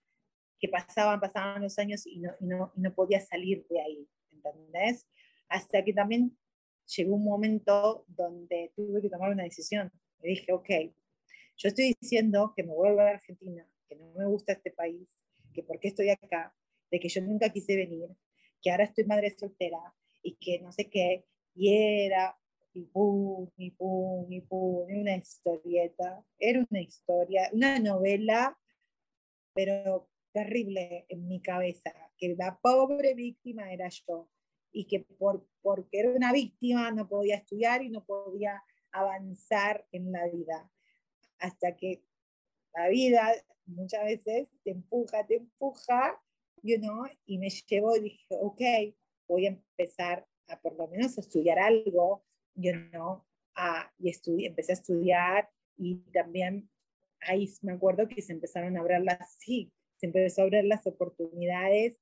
A: que pasaban, pasaban los años y no, y no, y no podía salir de ahí, ¿entendés? Hasta que también llegó un momento donde tuve que tomar una decisión. Me dije, ok, yo estoy diciendo que me vuelvo a Argentina, que no me gusta este país, que por qué estoy acá, de que yo nunca quise venir, que ahora estoy madre soltera y que no sé qué, y era, y pum, y pum, y pum, una historieta, era una historia, una novela, pero terrible en mi cabeza, que la pobre víctima era yo, y que por, porque era una víctima no podía estudiar y no podía avanzar en la vida, hasta que la vida muchas veces te empuja, te empuja you know, y me llevó y dije, ok, voy a empezar a por lo menos estudiar algo, you know, y empecé a estudiar y también ahí me acuerdo que se empezaron a abrir las, sí, se empezó a abrir las oportunidades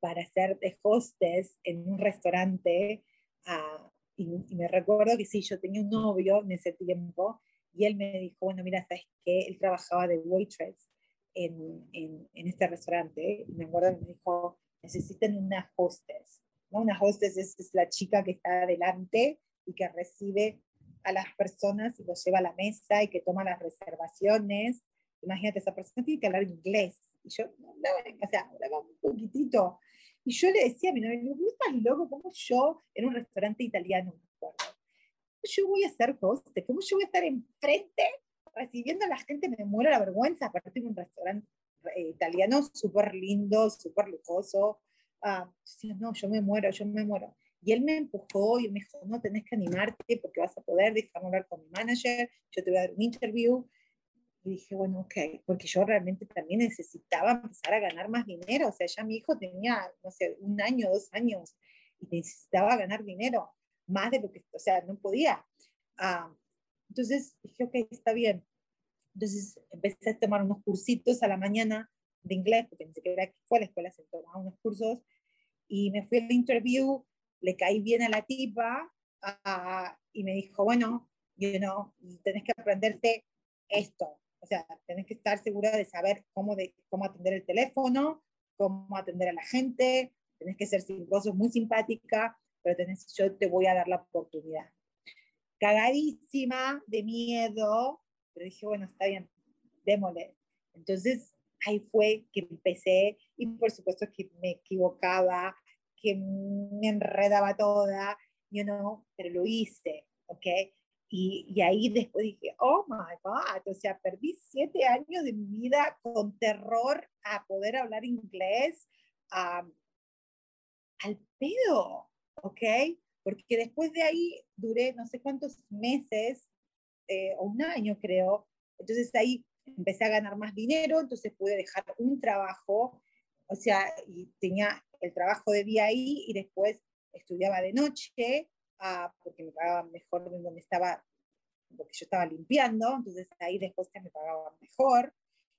A: para ser de hostess en un restaurante. Uh, y, me recuerdo que sí, yo tenía un novio en ese tiempo y él me dijo, bueno, mira, ¿sabes qué? Él trabajaba de waitress en, en, en este restaurante. Y me acuerdo que me dijo, necesitan una hostess. ¿no? Una hostess es, es, la chica que está adelante y que recibe a las personas y los lleva a la mesa y que toma las reservaciones. Imagínate, esa persona tiene que hablar inglés. Y yo, o sea, hablaba un poquitito. Y yo le decía a mi novio, ¿no estás loco? ¿Cómo yo en un restaurante italiano? Yo voy a ser host, ¿cómo yo voy a estar enfrente recibiendo a la gente? Me muero la vergüenza, aparte de un restaurante eh, italiano súper lindo, súper lujoso. Ah, no, yo me muero, yo me muero. Y él me empujó y me dijo, no, tenés que animarte porque vas a poder, déjame hablar con mi manager, yo te voy a dar un interview. Y dije, bueno, ok, porque yo realmente también necesitaba empezar a ganar más dinero. O sea, ya mi hijo tenía, no sé, un año, dos años, y necesitaba ganar dinero, más de lo que, o sea, no podía. Ah, entonces dije, ok, está bien. Entonces empecé a tomar unos cursitos a la mañana de inglés, porque ni siquiera fue a la escuela, se tomaba unos cursos, y me fui al interview, le caí bien a la tipa, ah, y me dijo, bueno, you know, tenés que aprenderte esto, o sea, tenés que estar segura de saber cómo, de, cómo atender el teléfono, cómo atender a la gente, tenés que ser muy simpática, pero tenés, yo te voy a dar la oportunidad. Cagadísima de miedo, pero dije, bueno, está bien, démosle. Entonces, ahí fue que empecé y por supuesto que me equivocaba, que me enredaba toda, you know, pero lo hice, ¿ok? Y, ahí después dije, oh my God, o sea, perdí siete años de mi vida con terror a poder hablar inglés al pedo, ¿ok? Porque después de ahí duré no sé cuántos meses, eh, o un año creo, entonces ahí empecé a ganar más dinero, entonces pude dejar un trabajo, o sea, y tenía el trabajo de día ahí y después estudiaba de noche Ah, porque me pagaban mejor de donde estaba, porque yo estaba limpiando, entonces ahí después me pagaban mejor,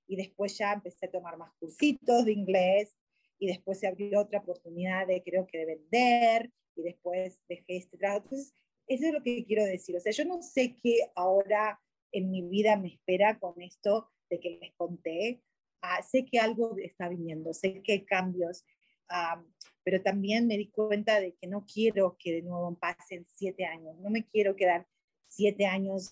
A: y después ya empecé a tomar más cursitos de inglés, y después se abrió otra oportunidad de, creo que de vender, y después dejé este trabajo. Entonces, eso es lo que quiero decir. O sea, yo no sé qué ahora en mi vida me espera con esto de que les conté. Ah, sé que algo está viniendo, sé que hay cambios, pero también me di cuenta de que no quiero que de nuevo pasen siete años, no me quiero quedar siete años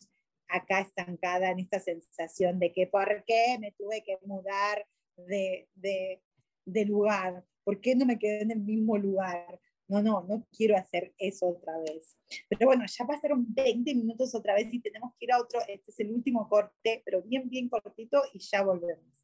A: acá estancada en esta sensación de que por qué me tuve que mudar de, de, de lugar, por qué no me quedé en el mismo lugar. No, no, no quiero hacer eso otra vez. Pero bueno, ya pasaron 20 minutos otra vez y tenemos que ir a otro, este es el último corte, pero bien, bien cortito y ya volvemos.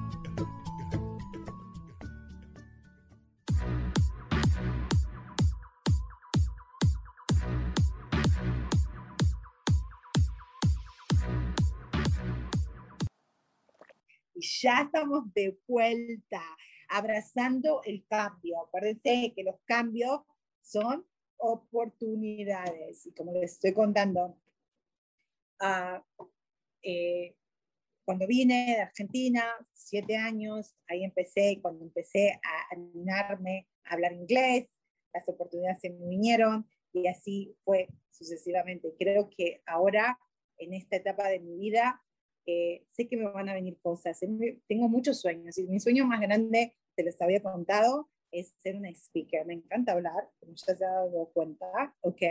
A: Ya estamos de vuelta, abrazando el cambio. Acuérdense que los cambios son oportunidades. Y como les estoy contando, uh, eh, cuando vine de Argentina, siete años, ahí empecé, cuando empecé a animarme a hablar inglés, las oportunidades se me vinieron y así fue sucesivamente. Creo que ahora, en esta etapa de mi vida, eh, sé que me van a venir cosas. Tengo muchos sueños y mi sueño más grande, te los había contado, es ser una speaker. Me encanta hablar, como ya se ha dado cuenta, ¿ok?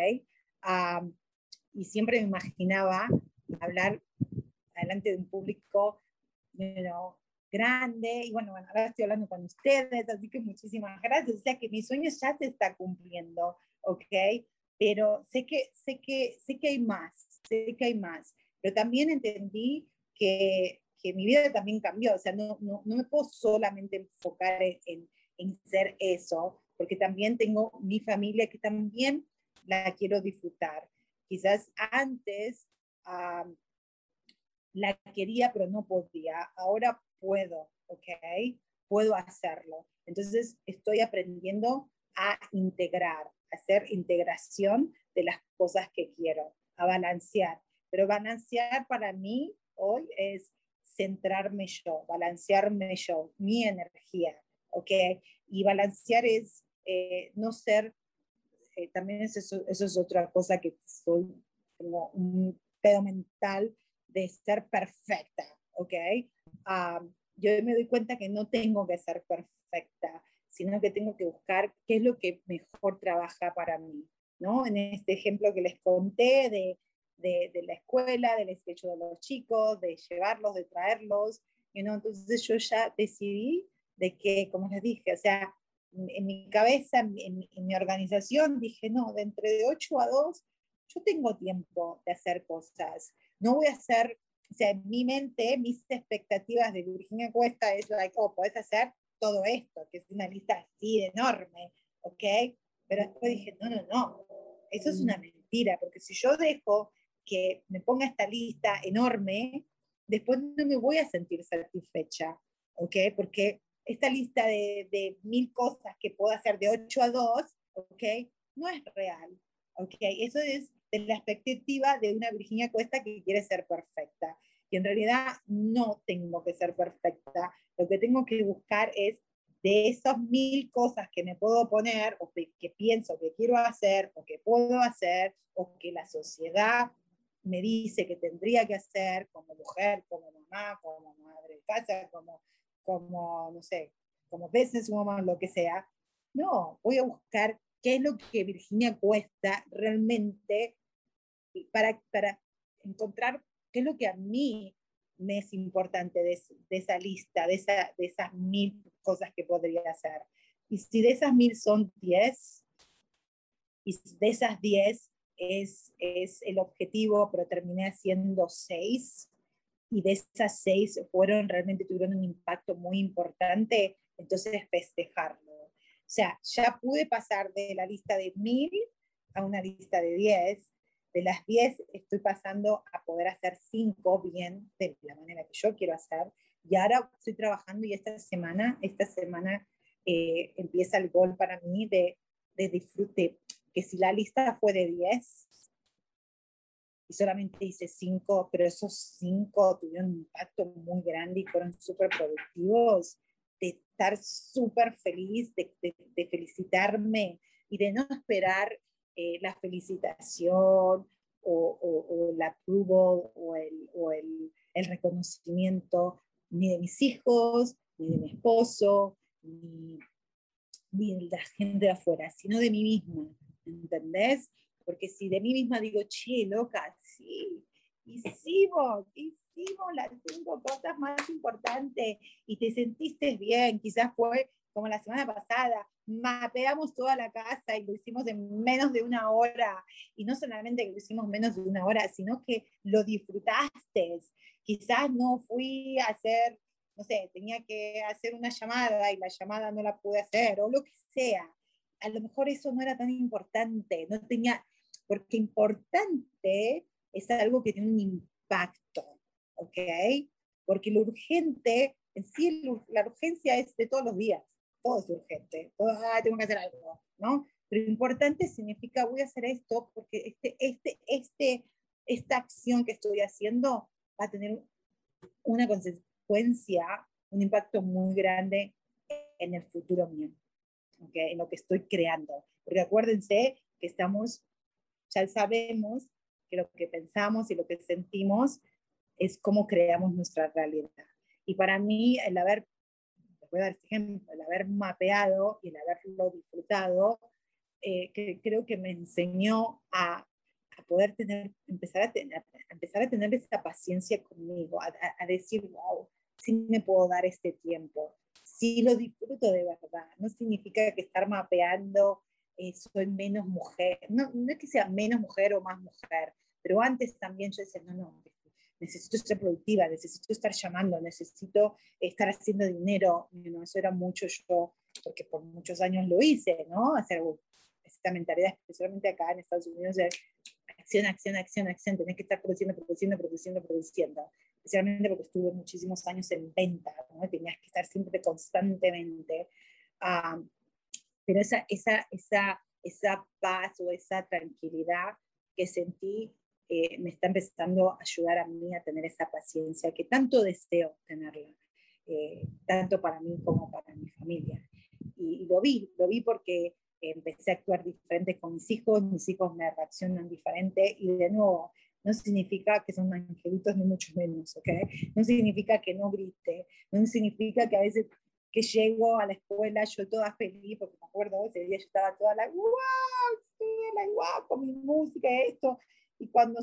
A: y siempre me imaginaba hablar delante de un público grande. Y bueno, bueno, ahora estoy hablando con ustedes, así que muchísimas gracias. O sea que mi sueño ya se está cumpliendo, ¿ok? Pero sé que, sé que, sé que hay más, sé que hay más. Pero también entendí que, que mi vida también cambió. O sea, no, no, no me puedo solamente enfocar en, en, ser eso, porque también tengo mi familia que también la quiero disfrutar. Quizás antes la quería, pero no podía. Ahora puedo, ¿ok? Puedo hacerlo. Entonces estoy aprendiendo a integrar, a hacer integración de las cosas que quiero, a balancear. Pero balancear para mí hoy es centrarme yo, balancearme yo, mi energía, ¿ok? Y balancear es eh, no ser, eh, también eso, eso, es otra cosa que soy, tengo un pedo mental de ser perfecta, ¿ok? yo me doy cuenta que no tengo que ser perfecta, sino que tengo que buscar qué es lo que mejor trabaja para mí, ¿no? En este ejemplo que les conté de, de, de la escuela, del sketch de los chicos, de llevarlos, de traerlos, you know? entonces yo ya decidí de que, como les dije, o sea, en mi cabeza, en, en mi organización, dije, no, de entre de 8 a 2, yo tengo tiempo de hacer cosas no voy a hacer, o sea, en mi mente, mis expectativas de Virginia Cuesta es, like, oh, puedes hacer todo esto, que es una lista así de enorme, ¿ok? Pero después dije, no, no, no, eso es una mentira, porque si yo dejo que me ponga esta lista enorme, después no me voy a sentir satisfecha, ¿ok? Porque esta lista de, de mil cosas que puedo hacer de 8 a 2, ¿ok? No es real, ¿ok? Eso es de la expectativa de una Virginia Cuesta que quiere ser perfecta. Y en realidad no tengo que ser perfecta. Lo que tengo que buscar es de esas mil cosas que me puedo poner o que, pienso que quiero hacer o que puedo hacer o que la sociedad me dice que tendría que hacer como mujer, como mamá, como madre de casa, como, como no sé, como businesswoman, lo que sea. No, voy a buscar qué es lo que Virginia Cuesta realmente para, para encontrar qué es lo que a mí me es importante de, de esa lista, de, esa, de esas mil cosas que podría hacer. Y si de esas mil son diez, y de esas diez es, es el objetivo, pero terminé haciendo seis, y de esas seis fueron, realmente tuvieron un impacto muy importante, entonces festejarlo. O sea, ya pude pasar de la lista de mil a una lista de diez, de las 10 estoy pasando a poder hacer 5 bien de la manera que yo quiero hacer. Y ahora estoy trabajando y esta semana, esta semana eh, empieza el gol para mí de, de disfrute, que si la lista fue de 10 y solamente hice 5, pero esos 5 tuvieron un impacto muy grande y fueron súper productivos, de estar súper feliz, de, de, felicitarme y de no esperar eh, la felicitación o, o, o la approval o, el, o el, el, reconocimiento ni de mis hijos, ni de mi esposo, ni, ni de la gente de afuera, sino de mí misma, ¿entendés? Porque si de mí misma digo, che, loca, sí, hicimos, hicimos las cinco cosas más importantes y te sentiste bien, quizás fue como la semana pasada, mapeamos toda la casa y lo hicimos en menos de una hora. Y no solamente que lo hicimos menos de una hora, sino que lo disfrutaste. Quizás no fui a hacer, no sé, tenía que hacer una llamada y la llamada no la pude hacer, o lo que sea. A lo mejor eso no era tan importante, no tenía, porque importante es algo que tiene un impacto, ¿ok? Porque lo urgente, en sí, la urgencia es de todos los días todo es urgente, ah, tengo que hacer algo, ¿no? Pero importante significa voy a hacer esto porque este, este, este, esta acción que estoy haciendo va a tener una consecuencia, un impacto muy grande en el futuro mío, ¿okay? en lo que estoy creando. Porque acuérdense que estamos, ya sabemos que lo que pensamos y lo que sentimos es cómo creamos nuestra realidad. Y para mí, el haber voy a dar este ejemplo, el haber mapeado y el haberlo disfrutado, eh, que creo que me enseñó a, a poder tener, empezar a tener, empezar a tener esa paciencia conmigo, a, a, decir, wow, sí me puedo dar este tiempo, sí lo disfruto de verdad. No significa que estar mapeando eh, soy menos mujer, no, no es que sea menos mujer o más mujer, pero antes también yo decía, no, no, necesito ser productiva, necesito estar llamando, necesito estar haciendo dinero. ¿no? Eso era mucho yo, porque por muchos años lo hice, ¿no? Hacer esta mentalidad, especialmente acá en Estados Unidos, de acción, acción, acción, acción, tenés que estar produciendo, produciendo, produciendo, produciendo. Especialmente porque estuve muchísimos años en venta, ¿no? Tenías que estar siempre constantemente. Uh, pero esa, esa, esa, esa paz o esa tranquilidad que sentí eh, me está empezando a ayudar a mí a tener esa paciencia que tanto deseo tenerla, eh, tanto para mí como para mi familia. Y, lo vi, lo vi porque empecé a actuar diferente con mis hijos, mis hijos me reaccionan diferente y de nuevo, no significa que son angelitos ni mucho menos, ¿ok? No significa que no grite, no significa que a veces que llego a la escuela yo toda feliz, porque me acuerdo ese día yo estaba toda la, wow, la wow, con mi música, esto, y cuando,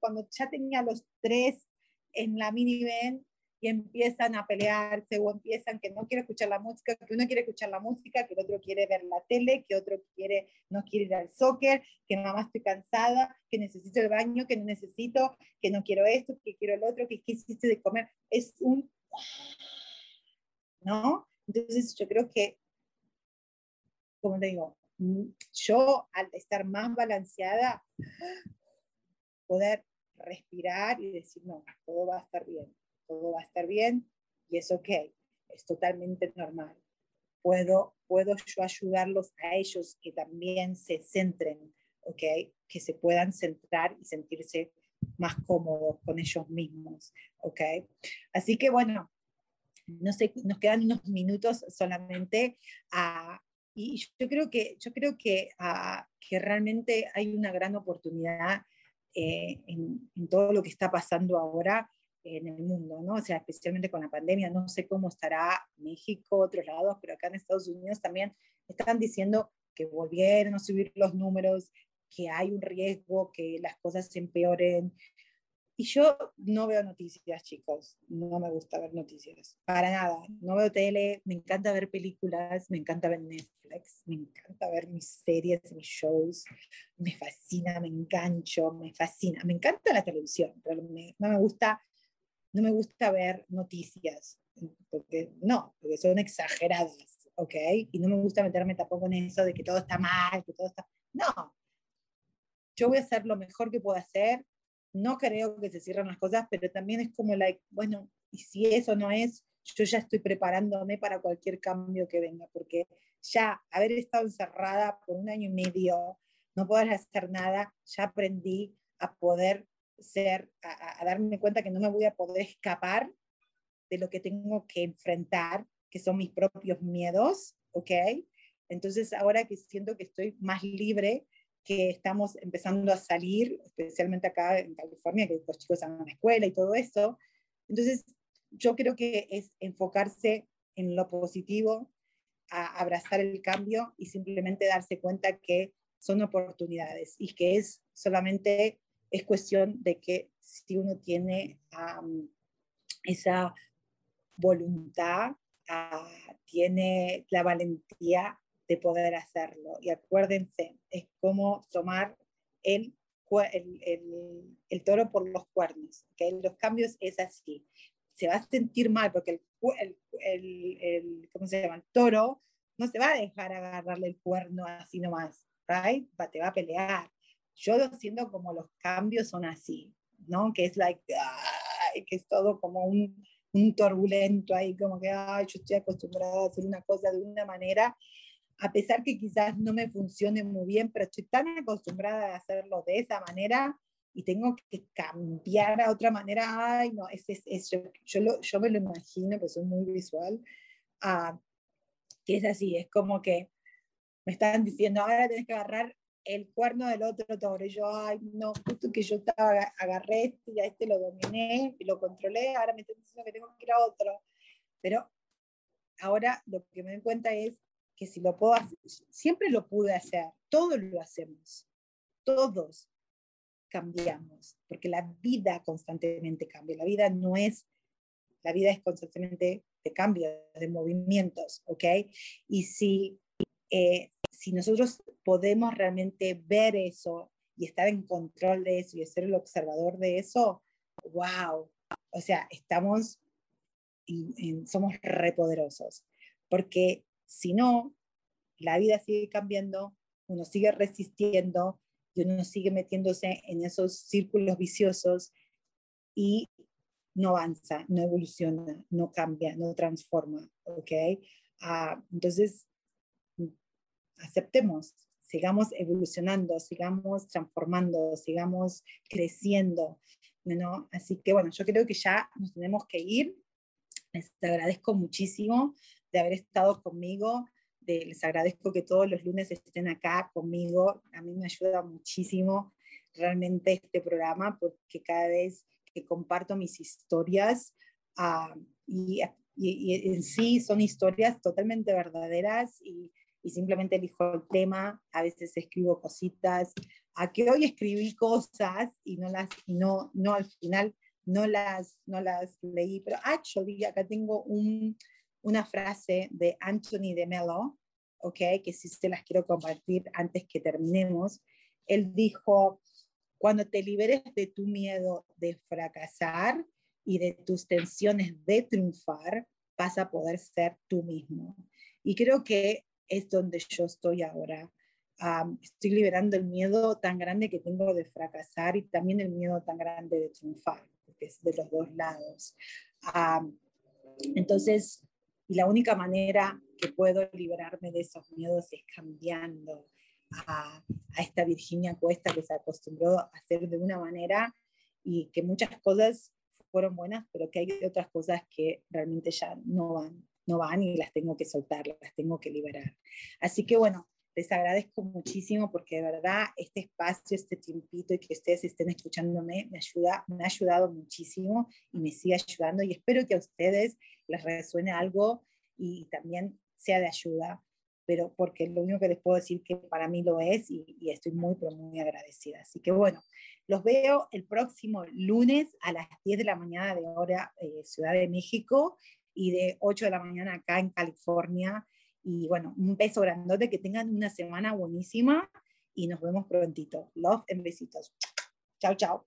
A: cuando ya tenía los tres en la minivan y empiezan a pelearse o empiezan que no quiere escuchar la música, que uno quiere escuchar la música, que el otro quiere ver la tele, que otro quiere, no quiere ir al soccer, que mamá estoy cansada, que necesito el baño, que no necesito, que no quiero esto, que quiero el otro, que qué hiciste de comer. Es un... ¿No? Entonces yo creo que, como te digo, yo al estar más balanceada, poder respirar y decir, no, todo va a estar bien, todo va a estar bien y es ok, es totalmente normal. Puedo, puedo yo ayudarlos a ellos que también se centren, ok, que se puedan centrar y sentirse más cómodos con ellos mismos, ok. Así que bueno, no sé, nos quedan unos minutos solamente a, y yo creo que, yo creo que, que realmente hay una gran oportunidad eh, en, todo lo que está pasando ahora en el mundo, ¿no? O sea, especialmente con la pandemia, no sé cómo estará México, otros lados, pero acá en Estados Unidos también están diciendo que volvieron a subir los números, que hay un riesgo, que las cosas se empeoren, y yo no veo noticias, chicos. No me gusta ver noticias. Para nada. No veo tele. Me encanta ver películas. Me encanta ver Netflix. Me encanta ver mis series, mis shows. Me fascina, me engancho, me fascina. Me encanta la televisión, pero no me gusta, no me gusta ver noticias. Porque no, porque son exageradas, ¿ok? Y no me gusta meterme tampoco en eso de que todo está mal, que todo está... No, yo voy a hacer lo mejor que puedo hacer, no creo que se cierren las cosas, pero también es como, like, bueno, y si eso no es, yo ya estoy preparándome para cualquier cambio que venga, porque ya haber estado encerrada por un año y medio, no poder hacer nada, ya aprendí a poder ser, a, darme cuenta que no me voy a poder escapar de lo que tengo que enfrentar, que son mis propios miedos, ¿ok? Entonces ahora que siento que estoy más libre, que estamos empezando a salir, especialmente acá en California, que los chicos van a la escuela y todo eso, entonces yo creo que es enfocarse en lo positivo, a abrazar el cambio y simplemente darse cuenta que son oportunidades y que es solamente es cuestión de que si uno tiene esa voluntad, uh, tiene la valentía de poder hacerlo. Y acuérdense, es como tomar el, el, el, toro por los cuernos. ¿okay? Los cambios es así se va a sentir mal porque el, ¿cómo se llama? El toro no se va a dejar agarrarle el cuerno así nomás, right? Va, te va a pelear. Yo lo siento como los cambios son así, ¿no? Que es like, ay, que es todo como un, un turbulento ahí, como que, ay, yo estoy acostumbrada a hacer una cosa de una manera, a pesar que quizás no me funcione muy bien, pero estoy tan acostumbrada a hacerlo de esa manera y tengo que cambiar a otra manera, ay, no, es, es, es yo, yo, lo, yo, me lo imagino, pues soy muy visual, uh, que es así, es como que me están diciendo, ahora tienes que agarrar el cuerno del otro toro, y yo, ay, no, justo que yo estaba, agarré este y a este lo dominé y lo controlé, ahora me están diciendo que tengo que ir a otro, pero ahora lo que me doy cuenta es que si lo puedo hacer, siempre lo pude hacer, todos lo hacemos, todos, cambiamos, porque la vida constantemente cambia. La vida no es, la vida es constantemente de cambio, de movimientos, ¿ok? Y si, eh, si nosotros podemos realmente ver eso y estar en control de eso y ser el observador de eso, wow, o sea, estamos, y, somos repoderosos, porque si no, la vida sigue cambiando, uno sigue resistiendo, y uno sigue metiéndose en esos círculos viciosos y no avanza, no evoluciona, no cambia, no transforma, ¿ok? Uh, entonces, aceptemos, sigamos evolucionando, sigamos transformando, sigamos creciendo, ¿no? Así que bueno, yo creo que ya nos tenemos que ir. Les agradezco muchísimo de haber estado conmigo les agradezco que todos los lunes estén acá conmigo. A mí me ayuda muchísimo realmente este programa porque cada vez que comparto mis historias uh, y, y, en sí son historias totalmente verdaderas y, y, simplemente elijo el tema, a veces escribo cositas, a que hoy escribí cosas y no las, no, no al final no las, no las leí, pero actually acá tengo un, una frase de Anthony de Mello, okay, que sí se las quiero compartir antes que terminemos. Él dijo, cuando te liberes de tu miedo de fracasar y de tus tensiones de triunfar, vas a poder ser tú mismo. Y creo que es donde yo estoy ahora. Um, estoy liberando el miedo tan grande que tengo de fracasar y también el miedo tan grande de triunfar, porque es de los dos lados. Um, entonces, y la única manera que puedo liberarme de esos miedos es cambiando a, a, esta Virginia Cuesta que se acostumbró a hacer de una manera y que muchas cosas fueron buenas, pero que hay otras cosas que realmente ya no van, no van y las tengo que soltar, las tengo que liberar. Así que bueno, les agradezco muchísimo porque de verdad este espacio, este tiempito y que ustedes estén escuchándome me ayuda, me ha ayudado muchísimo y me sigue ayudando y espero que a ustedes les resuene algo y también sea de ayuda, pero porque lo único que les puedo decir que para mí lo es y, estoy muy, pero muy agradecida. Así que bueno, los veo el próximo lunes a las 10 de la mañana de hora eh, Ciudad de México y de 8 de la mañana acá en California y bueno, un beso grandote, que tengan una semana buenísima y nos vemos prontito. Love en besitos. Chao, chao.